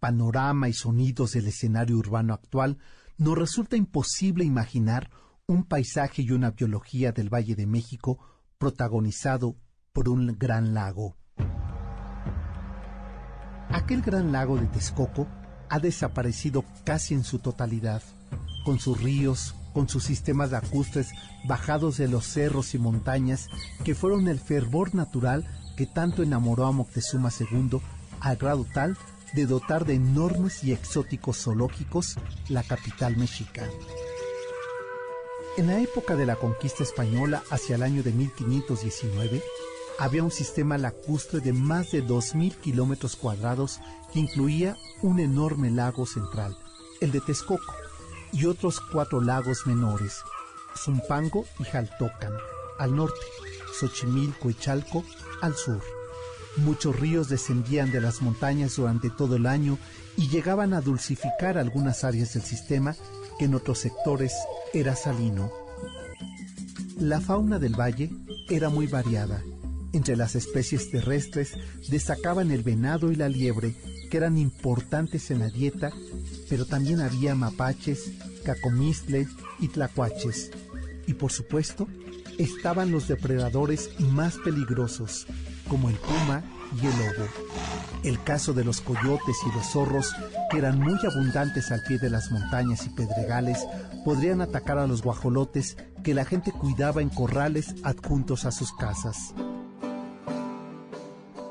panorama y sonidos del escenario urbano actual, nos resulta imposible imaginar un paisaje y una biología del Valle de México protagonizado por un gran lago. Aquel gran lago de Texcoco ha desaparecido casi en su totalidad, con sus ríos, con sus sistemas lacustres bajados de los cerros y montañas que fueron el fervor natural que tanto enamoró a Moctezuma II al grado tal de dotar de enormes y exóticos zoológicos la capital mexicana. En la época de la conquista española hacia el año de 1519, había un sistema lacustre de más de 2.000 kilómetros cuadrados que incluía un enorme lago central, el de Texcoco, y otros cuatro lagos menores, Zumpango y Jaltocan, al norte, Xochimilco y Chalco, al sur. Muchos ríos descendían de las montañas durante todo el año y llegaban a dulcificar algunas áreas del sistema que en otros sectores era salino. La fauna del valle era muy variada entre las especies terrestres destacaban el venado y la liebre, que eran importantes en la dieta, pero también había mapaches, cacomistles y tlacuaches. Y por supuesto, estaban los depredadores más peligrosos, como el puma y el lobo. El caso de los coyotes y los zorros, que eran muy abundantes al pie de las montañas y pedregales, podrían atacar a los guajolotes que la gente cuidaba en corrales adjuntos a sus casas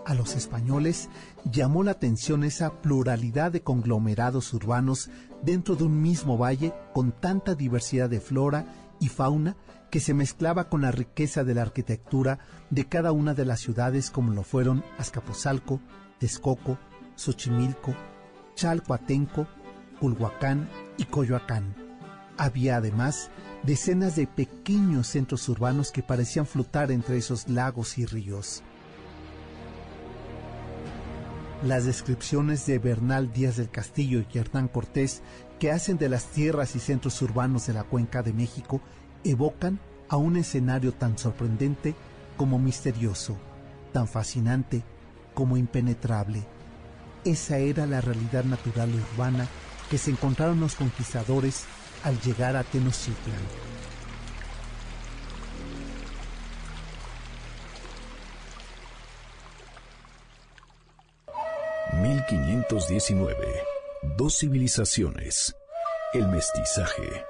a los españoles llamó la atención esa pluralidad de conglomerados urbanos dentro de un mismo valle con tanta diversidad de flora y fauna que se mezclaba con la riqueza de la arquitectura de cada una de las ciudades como lo fueron Azcapotzalco, Texcoco, Xochimilco, Chalcoatenco, Culhuacán y Coyoacán. Había además decenas de pequeños centros urbanos que parecían flotar entre esos lagos y ríos. Las descripciones de Bernal Díaz del Castillo y Hernán Cortés que hacen de las tierras y centros urbanos de la cuenca de México evocan a un escenario tan sorprendente como misterioso, tan fascinante como impenetrable. Esa era la realidad natural urbana que se encontraron los conquistadores al llegar a Tenochtitlan. 1519. Dos civilizaciones. El mestizaje.